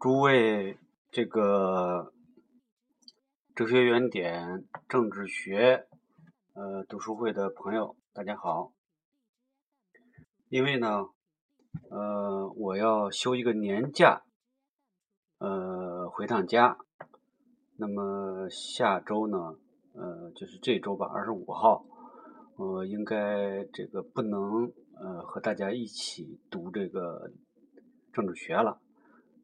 诸位这个哲学原点政治学呃读书会的朋友，大家好。因为呢，呃，我要休一个年假，呃，回趟家。那么下周呢，呃，就是这周吧，二十五号，呃，应该这个不能呃和大家一起读这个政治学了。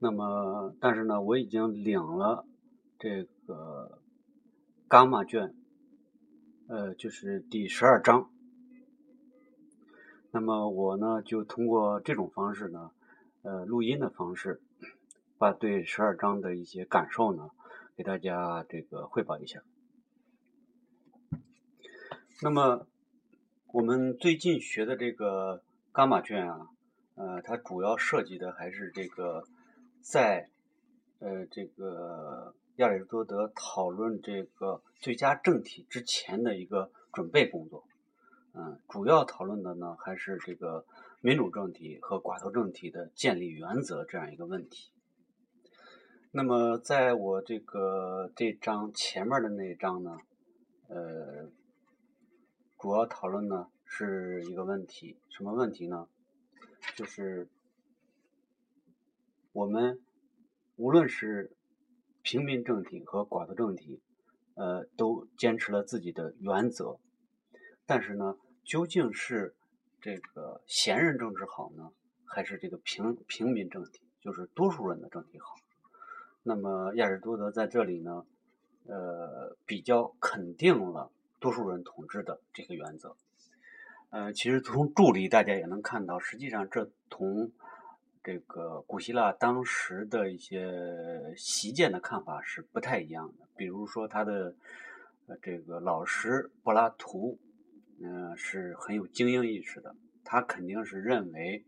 那么，但是呢，我已经领了这个伽马卷，呃，就是第十二章。那么我呢，就通过这种方式呢，呃，录音的方式，把对十二章的一些感受呢，给大家这个汇报一下。那么我们最近学的这个伽马卷啊，呃，它主要涉及的还是这个。在呃这个亚里士多德讨论这个最佳政体之前的一个准备工作，嗯，主要讨论的呢还是这个民主政体和寡头政体的建立原则这样一个问题。那么在我这个这章前面的那一章呢，呃，主要讨论呢是一个问题，什么问题呢？就是。我们无论是平民政体和寡头政体，呃，都坚持了自己的原则。但是呢，究竟是这个贤人政治好呢，还是这个平平民政体，就是多数人的政体好？那么亚里士多德在这里呢，呃，比较肯定了多数人统治的这个原则。呃，其实从注里大家也能看到，实际上这同。这个古希腊当时的一些习见的看法是不太一样的。比如说，他的这个老师柏拉图，嗯，是很有精英意识的。他肯定是认为，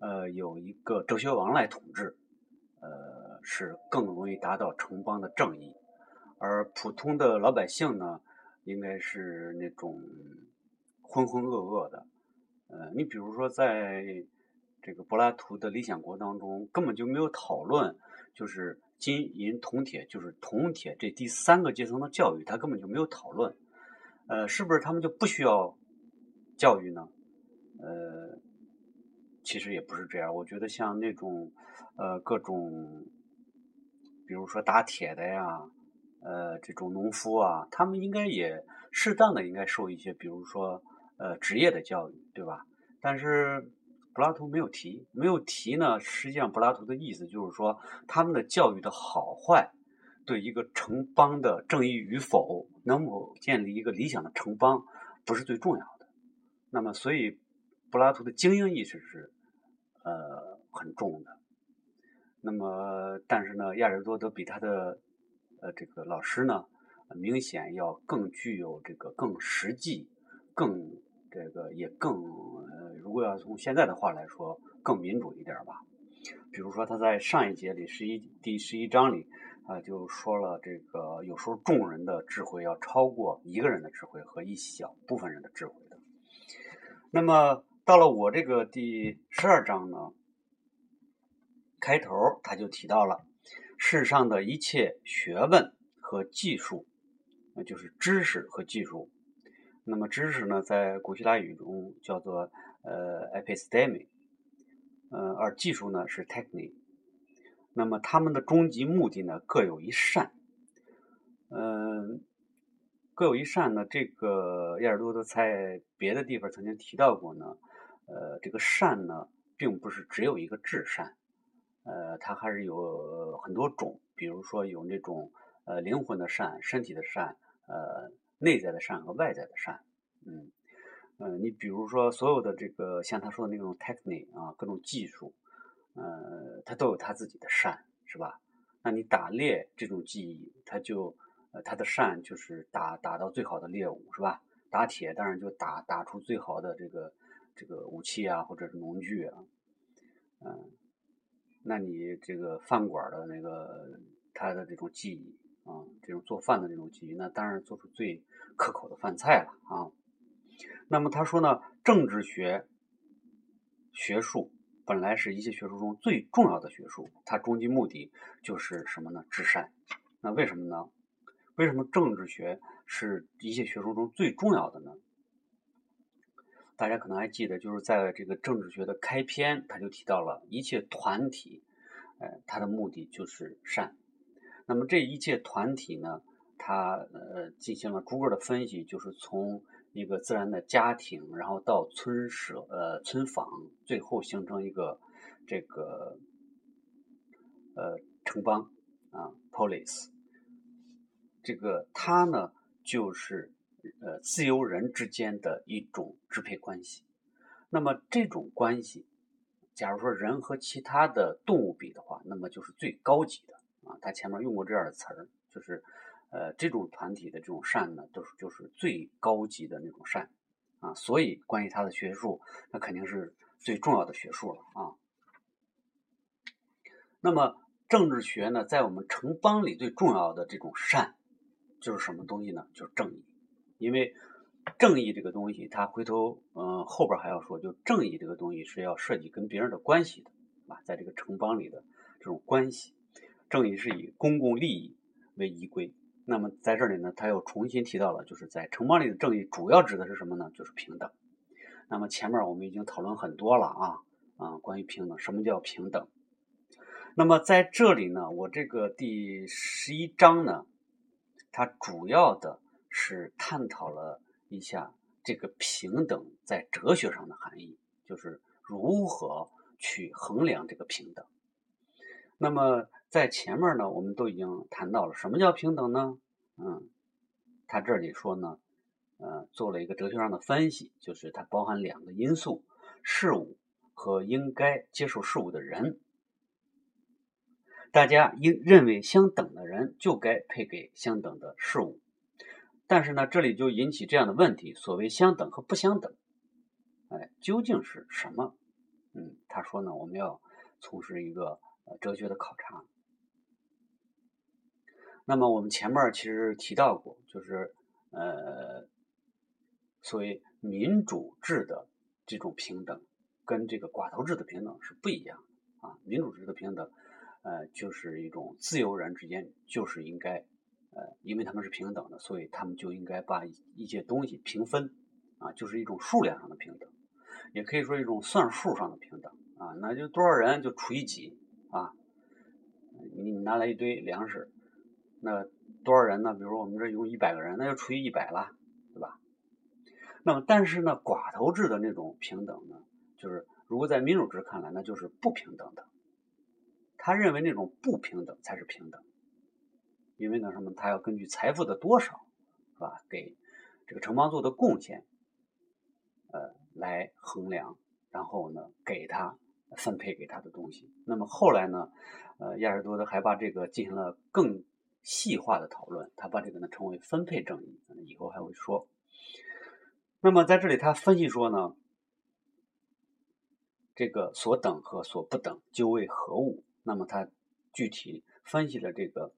呃，有一个哲学王来统治，呃，是更容易达到城邦的正义。而普通的老百姓呢，应该是那种浑浑噩噩的。呃，你比如说在。这个柏拉图的理想国当中根本就没有讨论，就是金银铜铁，就是铜铁这第三个阶层的教育，他根本就没有讨论。呃，是不是他们就不需要教育呢？呃，其实也不是这样。我觉得像那种呃各种，比如说打铁的呀，呃这种农夫啊，他们应该也适当的应该受一些，比如说呃职业的教育，对吧？但是。柏拉图没有提，没有提呢。实际上，柏拉图的意思就是说，他们的教育的好坏，对一个城邦的正义与否，能否建立一个理想的城邦，不是最重要的。那么，所以柏拉图的精英意识是呃很重的。那么，但是呢，亚里士多德比他的呃这个老师呢，明显要更具有这个更实际、更。这个也更，如果要从现在的话来说，更民主一点吧。比如说他在上一节里十一第十一章里啊，就说了这个有时候众人的智慧要超过一个人的智慧和一小部分人的智慧的。那么到了我这个第十二章呢，开头他就提到了世上的一切学问和技术，那就是知识和技术。那么知识呢，在古希腊语中叫做呃 episteme，呃，而技术呢是 technique，。那么他们的终极目的呢，各有一善。嗯，各有一善呢，这个亚尔多德在别的地方曾经提到过呢。呃，这个善呢，并不是只有一个至善，呃，它还是有很多种，比如说有那种呃灵魂的善、身体的善，呃。内在的善和外在的善，嗯，嗯，你比如说所有的这个像他说的那种 technique 啊，各种技术，呃，它都有它自己的善，是吧？那你打猎这种技艺，它就呃，它的善就是打打到最好的猎物，是吧？打铁当然就打打出最好的这个这个武器啊，或者是农具啊，嗯，那你这个饭馆的那个它的这种技艺。啊，这种做饭的这种技艺，那当然做出最可口的饭菜了啊。那么他说呢，政治学学术本来是一切学术中最重要的学术，它终极目的就是什么呢？至善。那为什么呢？为什么政治学是一切学术中最重要的呢？大家可能还记得，就是在这个政治学的开篇，他就提到了一切团体，呃，它的目的就是善。那么这一切团体呢，它呃进行了逐个的分析，就是从一个自然的家庭，然后到村舍呃村坊，最后形成一个这个呃城邦啊 polis。这个它呢就是呃自由人之间的一种支配关系。那么这种关系，假如说人和其他的动物比的话，那么就是最高级的。啊，他前面用过这样的词儿，就是，呃，这种团体的这种善呢，都是就是最高级的那种善，啊，所以关于他的学术，那肯定是最重要的学术了啊。那么政治学呢，在我们城邦里最重要的这种善，就是什么东西呢？就是正义，因为正义这个东西，他回头嗯后边还要说，就正义这个东西是要涉及跟别人的关系的，啊，在这个城邦里的这种关系。正义是以公共利益为依归。那么在这里呢，他又重新提到了，就是在城邦里的正义主要指的是什么呢？就是平等。那么前面我们已经讨论很多了啊啊，关于平等，什么叫平等？那么在这里呢，我这个第十一章呢，它主要的是探讨了一下这个平等在哲学上的含义，就是如何去衡量这个平等。那么。在前面呢，我们都已经谈到了什么叫平等呢？嗯，他这里说呢，呃，做了一个哲学上的分析，就是它包含两个因素：事物和应该接受事物的人。大家应认为相等的人就该配给相等的事物。但是呢，这里就引起这样的问题：所谓相等和不相等，哎，究竟是什么？嗯，他说呢，我们要从事一个哲学的考察。那么我们前面其实提到过，就是呃，所谓民主制的这种平等，跟这个寡头制的平等是不一样的啊。民主制的平等，呃，就是一种自由人之间就是应该，呃，因为他们是平等的，所以他们就应该把一些东西平分啊，就是一种数量上的平等，也可以说一种算数上的平等啊，那就多少人就除以几啊，你拿来一堆粮食。那多少人呢？比如我们这有一百个人，那就除以一百了，对吧？那么，但是呢，寡头制的那种平等呢，就是如果在民主制看来，那就是不平等的。他认为那种不平等才是平等，因为呢什么？他要根据财富的多少，是吧？给这个城邦做的贡献，呃，来衡量，然后呢，给他分配给他的东西。那么后来呢，呃，亚里士多德还把这个进行了更。细化的讨论，他把这个呢称为分配正义，以后还会说。那么在这里他分析说呢，这个所等和所不等究为何物？那么他具体分析了这个，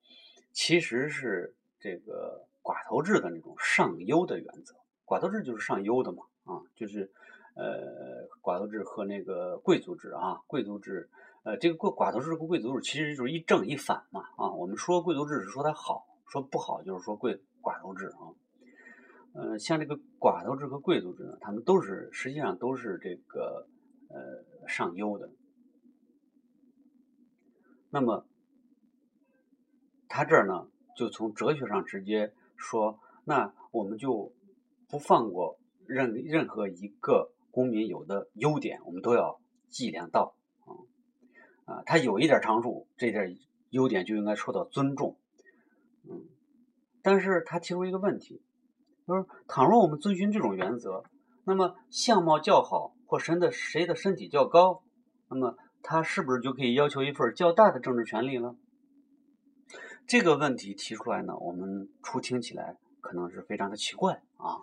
其实是这个寡头制的那种上优的原则。寡头制就是上优的嘛，啊，就是呃寡头制和那个贵族制啊，贵族制。呃，这个贵寡头制和贵族制其实就是一正一反嘛啊。我们说贵族制是说它好，说不好就是说贵寡头制啊。呃，像这个寡头制和贵族制呢，他们都是实际上都是这个呃上优的。那么他这儿呢，就从哲学上直接说，那我们就不放过任任何一个公民有的优点，我们都要计量到。啊啊，他有一点长处，这点优点就应该受到尊重。嗯，但是他提出一个问题，就是倘若我们遵循这种原则，那么相貌较好或谁的谁的身体较高，那么他是不是就可以要求一份较大的政治权利了？这个问题提出来呢，我们初听起来可能是非常的奇怪啊，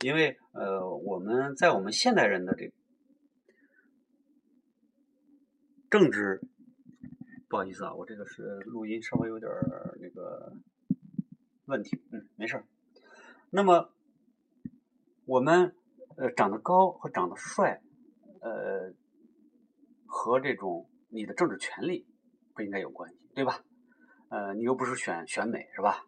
因为呃，我们在我们现代人的这个。政治，不好意思啊，我这个是录音稍微有点那个问题，嗯，没事儿。那么我们呃长得高和长得帅，呃，和这种你的政治权利不应该有关系，对吧？呃，你又不是选选美，是吧？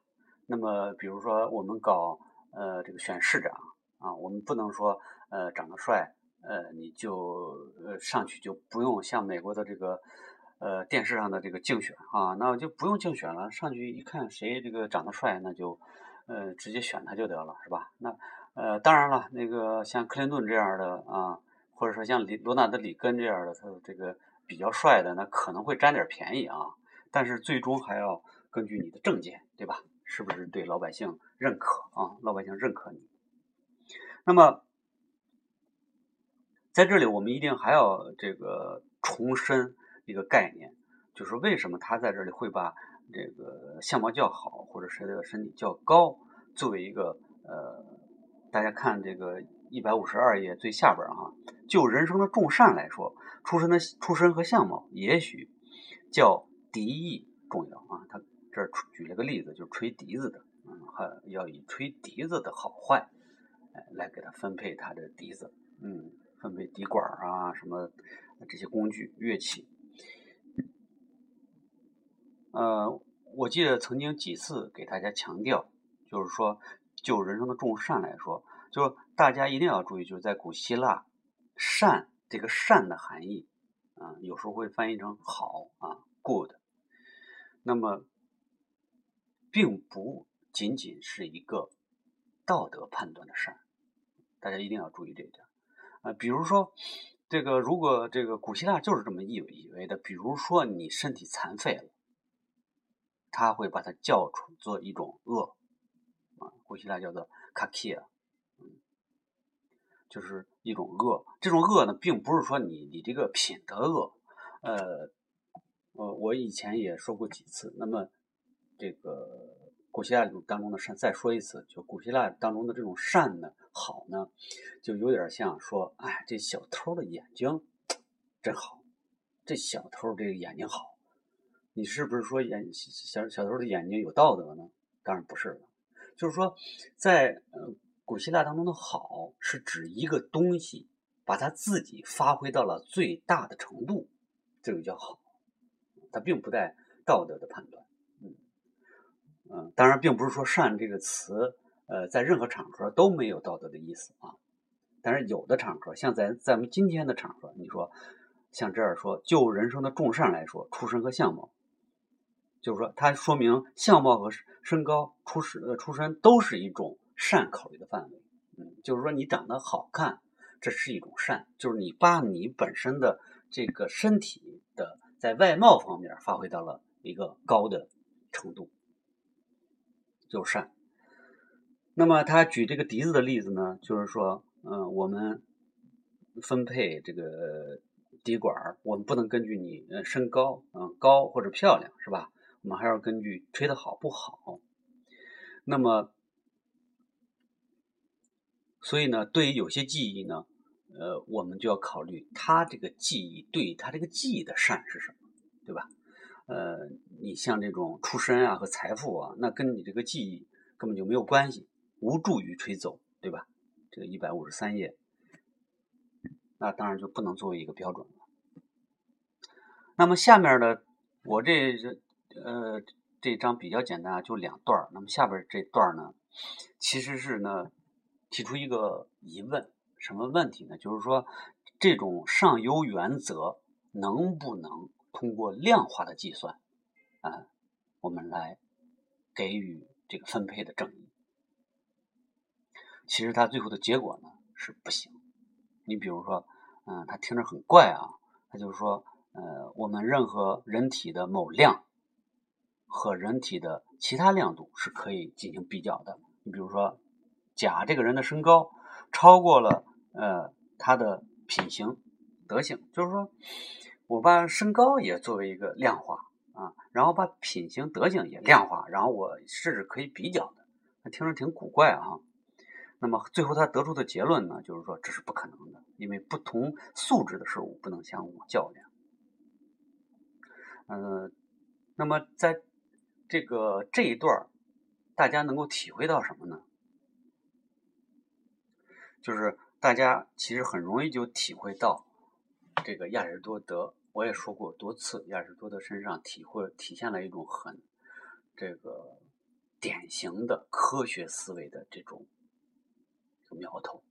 那么，比如说我们搞呃这个选市长啊，我们不能说呃长得帅，呃你就呃上去就不用像美国的这个呃电视上的这个竞选啊，那就不用竞选了，上去一看谁这个长得帅，那就呃直接选他就得了，是吧？那呃当然了，那个像克林顿这样的啊，或者说像里罗纳德里根这样的，他这个比较帅的，那可能会占点便宜啊，但是最终还要根据你的证件，对吧？是不是对老百姓认可啊？老百姓认可你。那么，在这里我们一定还要这个重申一个概念，就是为什么他在这里会把这个相貌较好或者谁的身体较高作为一个呃，大家看这个一百五十二页最下边哈，就人生的重善来说，出身的出身和相貌也许较敌意重要啊，他。这儿举了个例子，就是吹笛子的，嗯，还要以吹笛子的好坏，来给他分配他的笛子，嗯，分配笛管啊，什么这些工具乐器。呃，我记得曾经几次给大家强调，就是说，就人生的重善来说，就是大家一定要注意，就是在古希腊，善这个善的含义，啊，有时候会翻译成好啊，good，那么。并不仅仅是一个道德判断的善，大家一定要注意这一点。啊，比如说这个，如果这个古希腊就是这么以以为的，比如说你身体残废了，他会把它叫出做一种恶啊，古希腊叫做卡基亚，嗯，就是一种恶。这种恶呢，并不是说你你这个品德恶，呃，呃，我以前也说过几次，那么。这个古希腊当中的善，再说一次，就古希腊当中的这种善呢，好呢，就有点像说，哎，这小偷的眼睛真好，这小偷这个眼睛好，你是不是说眼小小偷的眼睛有道德呢？当然不是了，就是说，在呃古希腊当中的好，是指一个东西把它自己发挥到了最大的程度，这个叫好，它并不带道德的判断。嗯，当然，并不是说“善”这个词，呃，在任何场合都没有道德的意思啊。但是有的场合，像在咱们今天的场合，你说像这儿说，就人生的重善来说，出身和相貌，就是说，它说明相貌和身高、出身呃出身都是一种善考虑的范围。嗯，就是说你长得好看，这是一种善，就是你把你本身的这个身体的在外貌方面发挥到了一个高的程度。就是善。那么他举这个笛子的例子呢，就是说，嗯，我们分配这个笛管我们不能根据你呃身高，嗯，高或者漂亮，是吧？我们还要根据吹的好不好。那么，所以呢，对于有些技艺呢，呃，我们就要考虑他这个技艺对他这个技艺的善是什么，对吧？呃，你像这种出身啊和财富啊，那跟你这个技艺根本就没有关系，无助于吹奏，对吧？这个一百五十三页，那当然就不能作为一个标准了。那么下面的我这呃这章比较简单啊，就两段那么下边这段呢，其实是呢提出一个疑问，什么问题呢？就是说这种上游原则能不能？通过量化的计算，啊，我们来给予这个分配的正义。其实它最后的结果呢是不行。你比如说，嗯，他听着很怪啊，他就是说，呃，我们任何人体的某量和人体的其他亮度是可以进行比较的。你比如说，甲这个人的身高超过了呃他的品行德行，就是说。我把身高也作为一个量化啊，然后把品行德行也量化，然后我甚至可以比较的，那听着挺古怪啊。那么最后他得出的结论呢，就是说这是不可能的，因为不同素质的事物不能相互较量。嗯，那么在这个这一段大家能够体会到什么呢？就是大家其实很容易就体会到。这个亚里士多德，我也说过多次，亚里士多德身上体会体现了一种很这个典型的科学思维的这种苗头。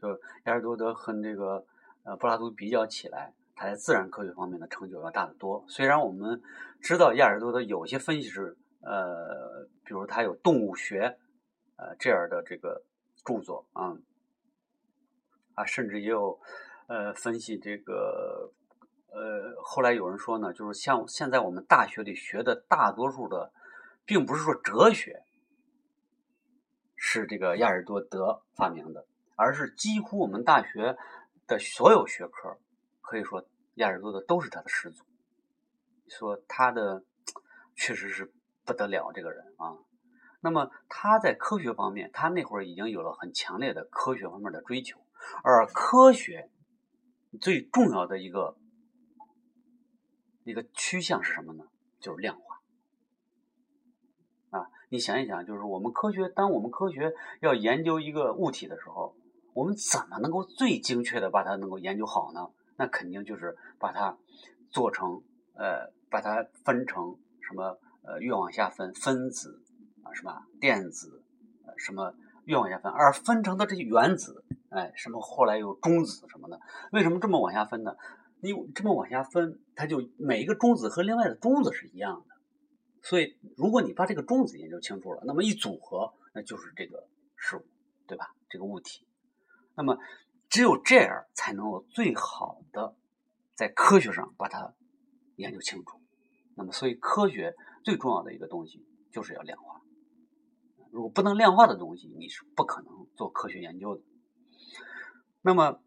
就亚里士多德和这个呃柏拉图比较起来，他在自然科学方面的成就要大得多。虽然我们知道亚里士多德有些分析是呃，比如他有动物学呃这样的这个著作啊啊，甚至也有呃分析这个呃，后来有人说呢，就是像现在我们大学里学的大多数的，并不是说哲学是这个亚里多德发明的。而是几乎我们大学的所有学科，可以说亚里多德都是他的始祖。说他的确实是不得了，这个人啊。那么他在科学方面，他那会儿已经有了很强烈的科学方面的追求。而科学最重要的一个一个趋向是什么呢？就是量化。你想一想，就是我们科学，当我们科学要研究一个物体的时候。我们怎么能够最精确的把它能够研究好呢？那肯定就是把它做成呃，把它分成什么呃，越往下分分子啊，什么电子，呃，什么越往下分，而分成的这些原子，哎，什么后来有中子什么的，为什么这么往下分呢？你这么往下分，它就每一个中子和另外的中子是一样的，所以如果你把这个中子研究清楚了，那么一组合，那就是这个事物，对吧？这个物体。那么，只有这样才能够最好的在科学上把它研究清楚。那么，所以科学最重要的一个东西就是要量化。如果不能量化的东西，你是不可能做科学研究的。那么，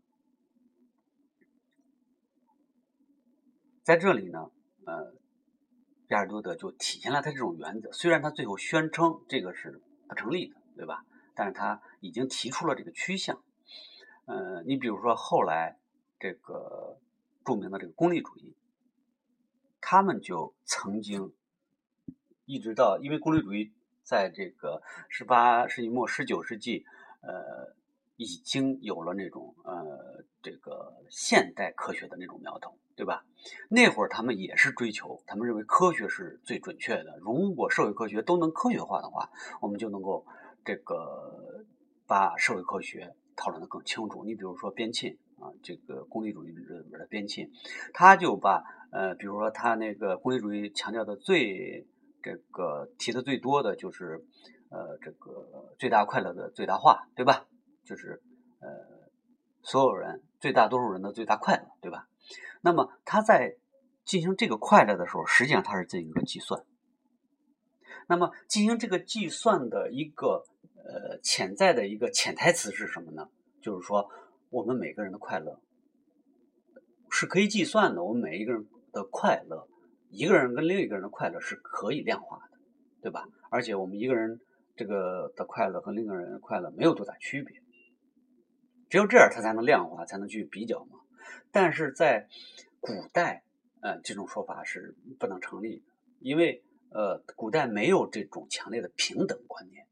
在这里呢，呃，亚尔多德就体现了他这种原则。虽然他最后宣称这个是不成立的，对吧？但是他已经提出了这个趋向。呃，你比如说后来这个著名的这个功利主义，他们就曾经一直到，因为功利主义在这个十八世纪末、十九世纪，呃，已经有了那种呃这个现代科学的那种苗头，对吧？那会儿他们也是追求，他们认为科学是最准确的。如果社会科学都能科学化的话，我们就能够这个把社会科学。讨论的更清楚。你比如说边沁啊，这个功利主义里边的边沁，他就把呃，比如说他那个功利主义强调的最这个提的最多的就是呃，这个最大快乐的最大化，对吧？就是呃，所有人最大多数人的最大快乐，对吧？那么他在进行这个快乐的时候，实际上他是进行一个计算。那么进行这个计算的一个。呃，潜在的一个潜台词是什么呢？就是说，我们每个人的快乐是可以计算的。我们每一个人的快乐，一个人跟另一个人的快乐是可以量化的，对吧？而且我们一个人这个的快乐和另一个人的快乐没有多大区别。只有这样，它才能量化，才能去比较嘛。但是在古代，呃，这种说法是不能成立的，因为呃，古代没有这种强烈的平等观念。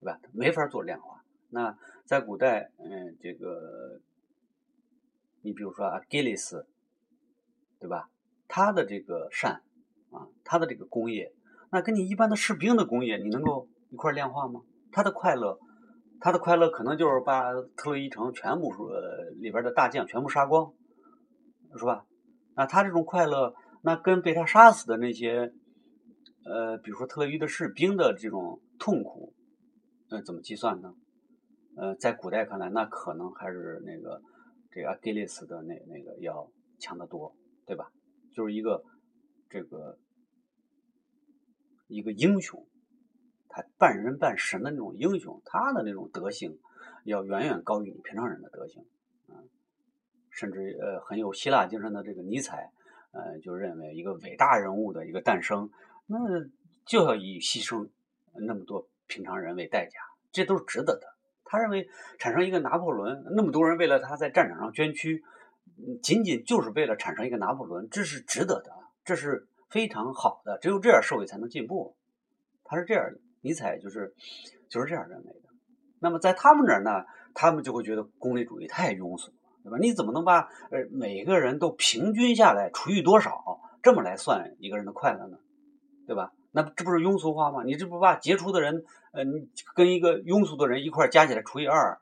对吧？没法做量化。那在古代，嗯，这个，你比如说阿基里斯，对吧？他的这个善啊，他的这个工业，那跟你一般的士兵的工业，你能够一块量化吗？他的快乐，他的快乐可能就是把特洛伊城全部呃里边的大将全部杀光，是吧？那他这种快乐，那跟被他杀死的那些，呃，比如说特洛伊的士兵的这种痛苦。那怎么计算呢？呃，在古代看来，那可能还是那个这个阿基里斯的那那个要强得多，对吧？就是一个这个一个英雄，他半人半神的那种英雄，他的那种德行要远远高于你平常人的德行，啊，甚至呃很有希腊精神的这个尼采，呃，就认为一个伟大人物的一个诞生，那就要以牺牲那么多。平常人为代价，这都是值得的。他认为产生一个拿破仑，那么多人为了他在战场上捐躯，仅仅就是为了产生一个拿破仑，这是值得的，这是非常好的。只有这样，社会才能进步。他是这样的，尼采就是就是这样认为的。那么在他们那儿呢，他们就会觉得功利主义太庸俗了，对吧？你怎么能把呃每个人都平均下来除以多少这么来算一个人的快乐呢？对吧？那这不是庸俗化吗？你这不把杰出的人，呃，你跟一个庸俗的人一块加起来除以二，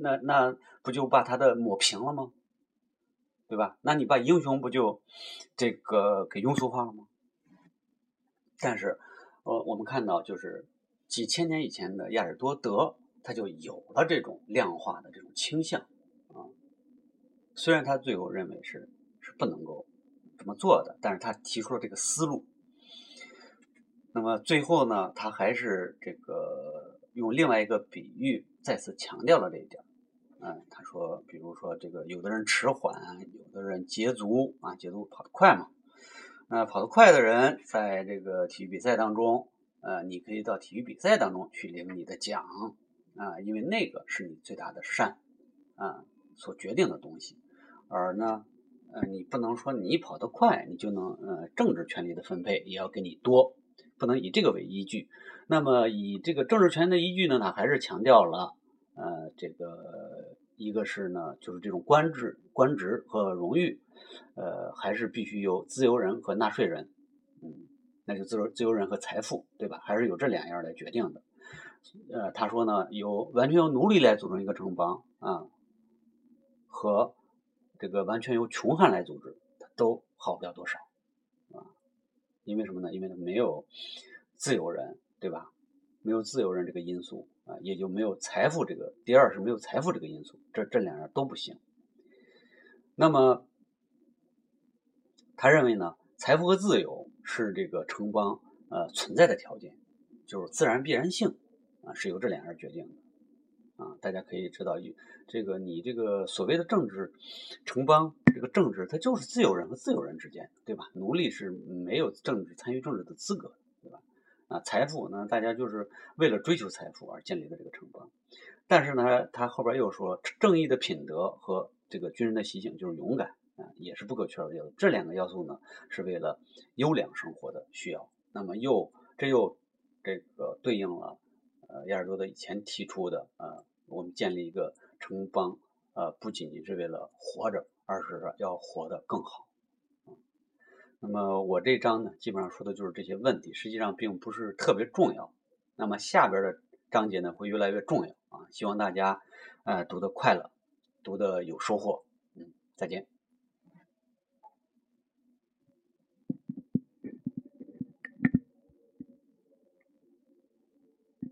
那那不就把他的抹平了吗？对吧？那你把英雄不就这个给庸俗化了吗？但是，呃，我们看到就是几千年以前的亚尔多德，他就有了这种量化的这种倾向啊。虽然他最后认为是是不能够这么做的，但是他提出了这个思路。那么最后呢，他还是这个用另外一个比喻再次强调了这一点。嗯，他说，比如说这个有的人迟缓，有的人捷足啊，捷足跑得快嘛。那跑得快的人，在这个体育比赛当中，呃，你可以到体育比赛当中去领你的奖啊，因为那个是你最大的善啊所决定的东西。而呢，呃，你不能说你跑得快，你就能呃政治权利的分配也要给你多，不能以这个为依据。那么以这个政治权的依据呢，它还是强调了呃这个一个是呢，就是这种官制、官职和荣誉。呃，还是必须有自由人和纳税人，那就自由自由人和财富，对吧？还是有这两样来决定的。呃，他说呢，有完全由奴隶来组成一个城邦啊，和这个完全由穷汉来组织，都好不了多少啊。因为什么呢？因为他没有自由人，对吧？没有自由人这个因素啊，也就没有财富这个。第二是没有财富这个因素，这这两样都不行。那么。他认为呢，财富和自由是这个城邦呃存在的条件，就是自然必然性啊，是由这两样决定的啊。大家可以知道，这个你这个所谓的政治城邦，这个政治它就是自由人和自由人之间，对吧？奴隶是没有政治参与政治的资格，对吧？啊，财富呢，大家就是为了追求财富而建立的这个城邦。但是呢，他后边又说，正义的品德和这个军人的习性就是勇敢。啊，也是不可缺少的要素。这两个要素呢，是为了优良生活的需要。那么又这又这个对应了呃亚尔多德以前提出的呃，我们建立一个城邦呃，不仅仅是为了活着，而是要活得更好。那么我这章呢，基本上说的就是这些问题，实际上并不是特别重要。那么下边的章节呢，会越来越重要啊！希望大家呃读得快乐，读得有收获。嗯，再见。